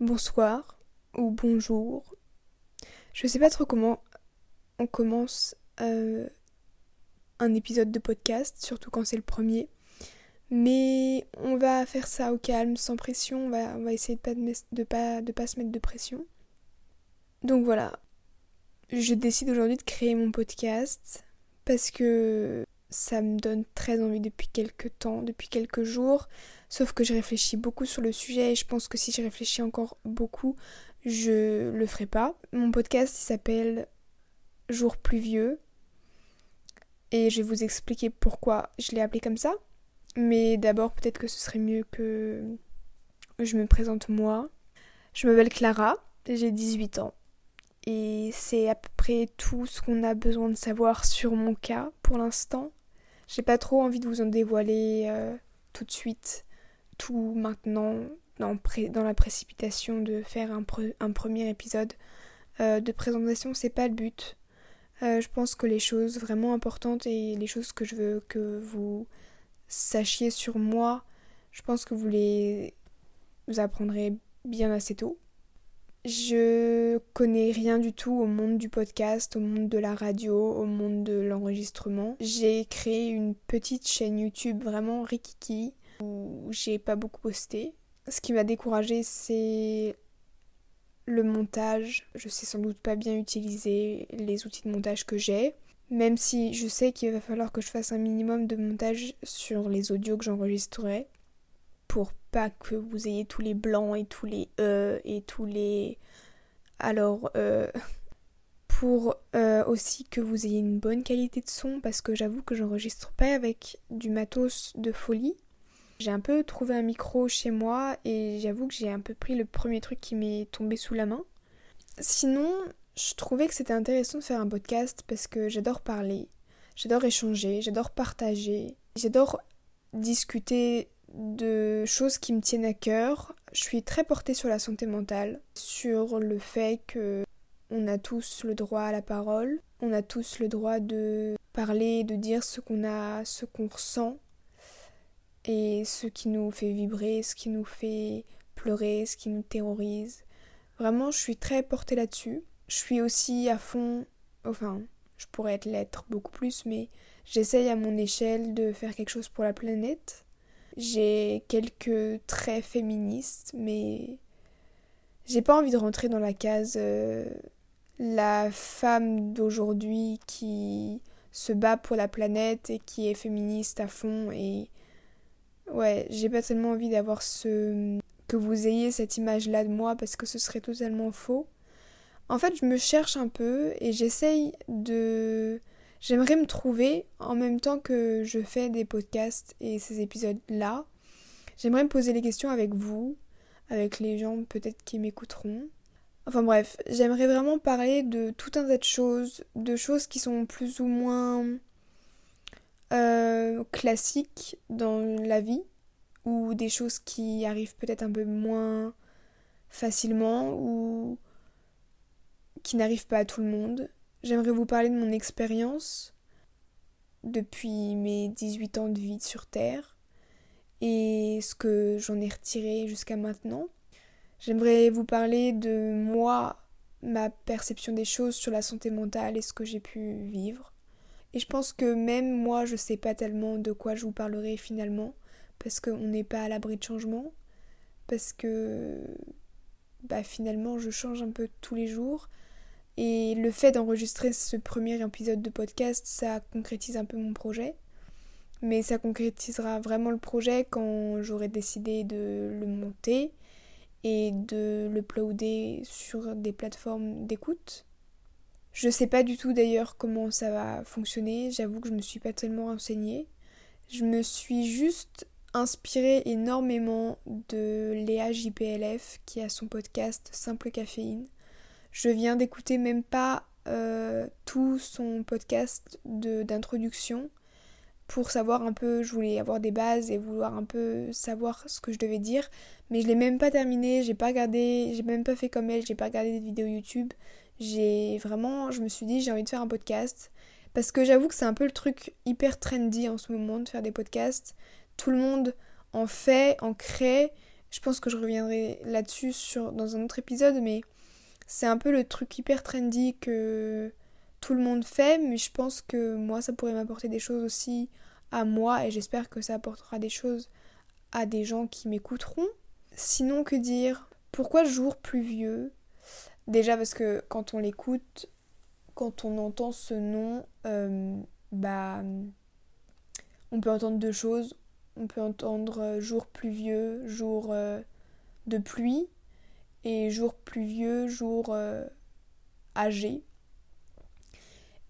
bonsoir ou bonjour. Je sais pas trop comment on commence euh, un épisode de podcast, surtout quand c'est le premier. Mais on va faire ça au calme, sans pression. On va, essayer de pas, de, pas, de pas se mettre de pression. Donc voilà. Je décide aujourd'hui de créer mon podcast parce que ça me donne très envie depuis quelques temps, depuis quelques jours. Sauf que je réfléchis beaucoup sur le sujet et je pense que si je réfléchis encore beaucoup, je le ferai pas. Mon podcast s'appelle Jour pluvieux et je vais vous expliquer pourquoi je l'ai appelé comme ça. Mais d'abord, peut-être que ce serait mieux que je me présente moi. Je m'appelle Clara, j'ai 18 ans. Et c'est à peu près tout ce qu'on a besoin de savoir sur mon cas pour l'instant. J'ai pas trop envie de vous en dévoiler euh, tout de suite, tout maintenant, dans, la précipitation de faire un, un premier épisode euh, de présentation, c'est pas le but. Euh, je pense que les choses vraiment importantes et les choses que je veux que vous sachiez sur moi, je pense que vous les vous apprendrez bien assez tôt. Je connais rien du tout au monde du podcast, au monde de la radio, au monde de l'enregistrement. J'ai créé une petite chaîne YouTube vraiment rikiki où j'ai pas beaucoup posté. Ce qui m'a découragé c'est le montage. Je sais sans doute pas bien utiliser les outils de montage que j'ai. Même si je sais qu'il va falloir que je fasse un minimum de montage sur les audios que j'enregistrerai pour pas que vous ayez tous les blancs et tous les e et tous les alors euh, pour euh, aussi que vous ayez une bonne qualité de son parce que j'avoue que j'enregistre pas avec du matos de folie. J'ai un peu trouvé un micro chez moi et j'avoue que j'ai un peu pris le premier truc qui m'est tombé sous la main. Sinon, je trouvais que c'était intéressant de faire un podcast parce que j'adore parler, j'adore échanger, j'adore partager, j'adore discuter de choses qui me tiennent à cœur. Je suis très portée sur la santé mentale, sur le fait que on a tous le droit à la parole, on a tous le droit de parler, de dire ce qu'on a, ce qu'on ressent et ce qui nous fait vibrer, ce qui nous fait pleurer, ce qui nous terrorise. Vraiment, je suis très portée là-dessus. Je suis aussi à fond, enfin, je pourrais être l'être beaucoup plus, mais j'essaye à mon échelle de faire quelque chose pour la planète. J'ai quelques traits féministes, mais j'ai pas envie de rentrer dans la case euh, la femme d'aujourd'hui qui se bat pour la planète et qui est féministe à fond et ouais, j'ai pas tellement envie d'avoir ce que vous ayez cette image là de moi parce que ce serait totalement faux. En fait, je me cherche un peu et j'essaye de J'aimerais me trouver en même temps que je fais des podcasts et ces épisodes-là. J'aimerais me poser les questions avec vous, avec les gens peut-être qui m'écouteront. Enfin bref, j'aimerais vraiment parler de tout un tas de choses, de choses qui sont plus ou moins euh, classiques dans la vie, ou des choses qui arrivent peut-être un peu moins facilement, ou qui n'arrivent pas à tout le monde. J'aimerais vous parler de mon expérience depuis mes 18 ans de vie sur Terre et ce que j'en ai retiré jusqu'à maintenant. J'aimerais vous parler de moi, ma perception des choses sur la santé mentale et ce que j'ai pu vivre. Et je pense que même moi, je sais pas tellement de quoi je vous parlerai finalement, parce qu'on n'est pas à l'abri de changement, parce que bah finalement je change un peu tous les jours et le fait d'enregistrer ce premier épisode de podcast, ça concrétise un peu mon projet. Mais ça concrétisera vraiment le projet quand j'aurai décidé de le monter et de le uploader sur des plateformes d'écoute. Je sais pas du tout d'ailleurs comment ça va fonctionner, j'avoue que je me suis pas tellement renseignée. Je me suis juste inspirée énormément de Léa JPLF qui a son podcast Simple Caféine je viens d'écouter même pas euh, tout son podcast d'introduction pour savoir un peu, je voulais avoir des bases et vouloir un peu savoir ce que je devais dire, mais je l'ai même pas terminé, j'ai pas regardé, j'ai même pas fait comme elle, j'ai pas regardé des vidéos YouTube. J'ai vraiment, je me suis dit j'ai envie de faire un podcast parce que j'avoue que c'est un peu le truc hyper trendy en ce moment de faire des podcasts. Tout le monde en fait, en crée Je pense que je reviendrai là-dessus dans un autre épisode, mais c'est un peu le truc hyper trendy que tout le monde fait, mais je pense que moi, ça pourrait m'apporter des choses aussi à moi, et j'espère que ça apportera des choses à des gens qui m'écouteront. Sinon, que dire? Pourquoi jour pluvieux Déjà parce que quand on l'écoute, quand on entend ce nom, euh, bah, on peut entendre deux choses. On peut entendre euh, jour pluvieux, jour euh, de pluie, et jour pluvieux, jour âgé.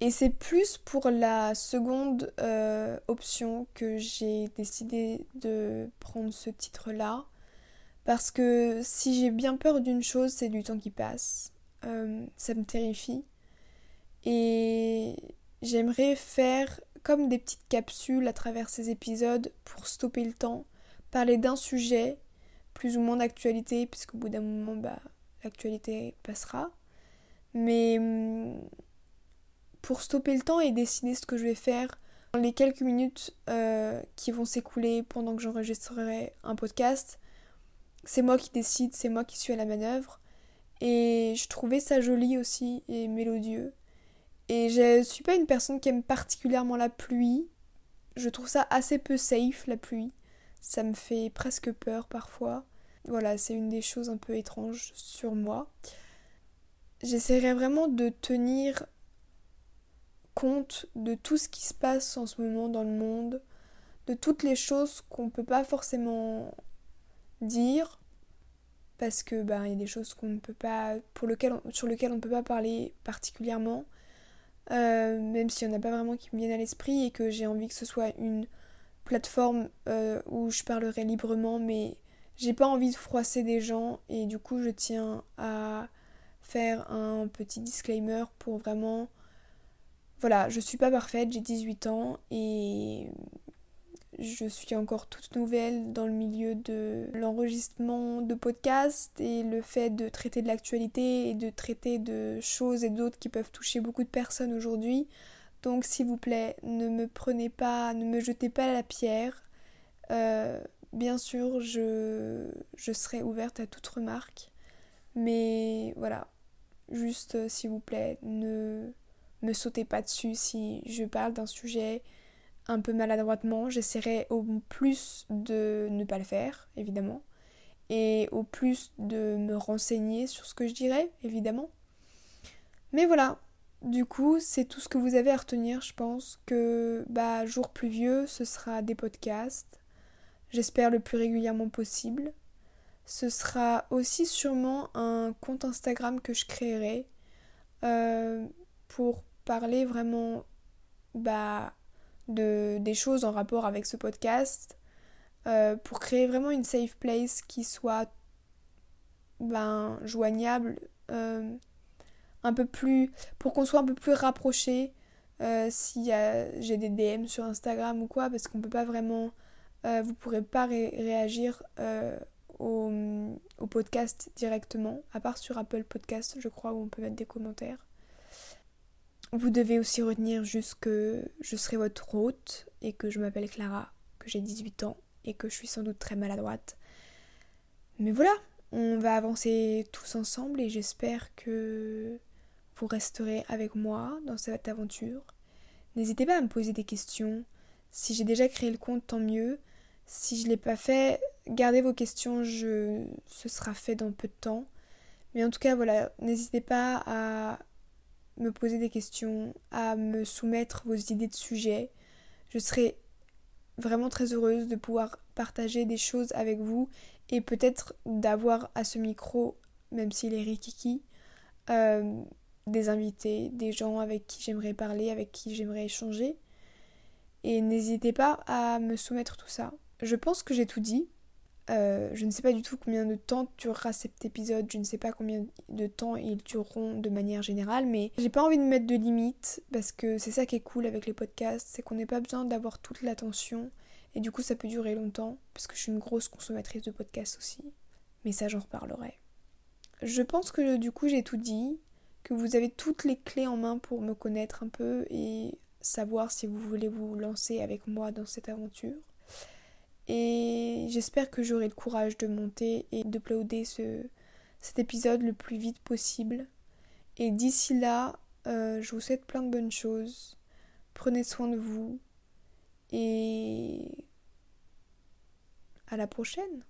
Et c'est plus pour la seconde option que j'ai décidé de prendre ce titre-là. Parce que si j'ai bien peur d'une chose, c'est du temps qui passe. ça me terrifie. Et j'aimerais faire comme des petites capsules à travers ces épisodes pour stopper le temps, parler d'un sujet, plus ou moins d'actualité, puisqu'au bout d'un moment, bah, l'actualité passera. Mais pour stopper le temps et décider ce que je vais faire dans les quelques minutes euh, qui vont s'écouler pendant que j'enregistrerai un podcast, c'est moi qui décide, c'est moi qui suis à la manœuvre. Et je trouvais ça joli aussi et mélodieux. Et je suis pas une personne qui aime particulièrement la pluie. Je trouve ça assez peu safe, la pluie. Ça me fait presque peur parfois. Voilà, c'est une des choses un peu étranges sur moi. J'essaierai vraiment de tenir compte de tout ce qui se passe en ce moment dans le monde, de toutes les choses qu'on ne peut pas forcément dire, parce que il y a des choses qu'on ne peut pas, sur lesquelles on ne peut pas parler particulièrement. Euh, même s'il n'y en a pas vraiment qui me viennent à l'esprit et que j'ai envie que ce soit une plateforme euh, où je parlerai librement, mais j'ai pas envie de froisser des gens et du coup je tiens à faire un petit disclaimer pour vraiment voilà, je suis pas parfaite, j'ai 18 ans et je suis encore toute nouvelle dans le milieu de l'enregistrement de podcasts et le fait de traiter de l'actualité et de traiter de choses et d'autres qui peuvent toucher beaucoup de personnes aujourd'hui. Donc s'il vous plaît, ne me prenez pas, ne me jetez pas la pierre. Euh, bien sûr, je, je serai ouverte à toute remarque. Mais voilà, juste euh, s'il vous plaît, ne me sautez pas dessus si je parle d'un sujet un peu maladroitement. J'essaierai au plus de ne pas le faire, évidemment. Et au plus de me renseigner sur ce que je dirais, évidemment. Mais voilà, du coup, c'est tout ce que vous avez à retenir, je pense. Que, bah, jour pluvieux, ce sera des podcasts. J'espère le plus régulièrement possible. Ce sera aussi sûrement un compte Instagram que je créerai euh, pour parler vraiment bah, de, des choses en rapport avec ce podcast euh, pour créer vraiment une safe place qui soit ben, joignable euh, un peu plus pour qu'on soit un peu plus rapproché euh, si j'ai des DM sur Instagram ou quoi parce qu'on peut pas vraiment vous pourrez pas réagir au, au, podcast directement à part sur Apple Podcast je crois où on peut mettre des commentaires vous devez aussi retenir juste que je serai votre hôte et que je m'appelle Clara, que j'ai 18 ans et que je suis sans doute très maladroite. Mais voilà, on va avancer tous ensemble et j'espère que vous resterez avec moi dans cette aventure. N'hésitez pas à me poser des questions. Si j'ai déjà créé le compte, tant mieux. Si je ne l'ai pas fait, gardez vos questions, je... ce sera fait dans peu de temps. Mais en tout cas, voilà, n'hésitez pas à me poser des questions, à me soumettre vos idées de sujets. Je serai vraiment très heureuse de pouvoir partager des choses avec vous et peut-être d'avoir à ce micro, même s'il est rikiki, euh, des invités, des gens avec qui j'aimerais parler, avec qui j'aimerais échanger. Et n'hésitez pas à me soumettre tout ça. Je pense que j'ai tout dit. Euh, je ne sais pas du tout combien de temps durera cet épisode, je ne sais pas combien de temps ils dureront de manière générale, mais j'ai pas envie de mettre de limites parce que c'est ça qui est cool avec les podcasts, c'est qu'on n'a pas besoin d'avoir toute l'attention et du coup ça peut durer longtemps parce que je suis une grosse consommatrice de podcasts aussi. Mais ça j'en reparlerai. Je pense que du coup j'ai tout dit, vous avez toutes les clés en main pour me connaître un peu et savoir si vous voulez vous lancer avec moi dans cette aventure. Et j'espère que j'aurai le courage de monter et d'uploader ce, cet épisode le plus vite possible. Et d'ici là, euh, je vous souhaite plein de bonnes choses. Prenez soin de vous. Et à la prochaine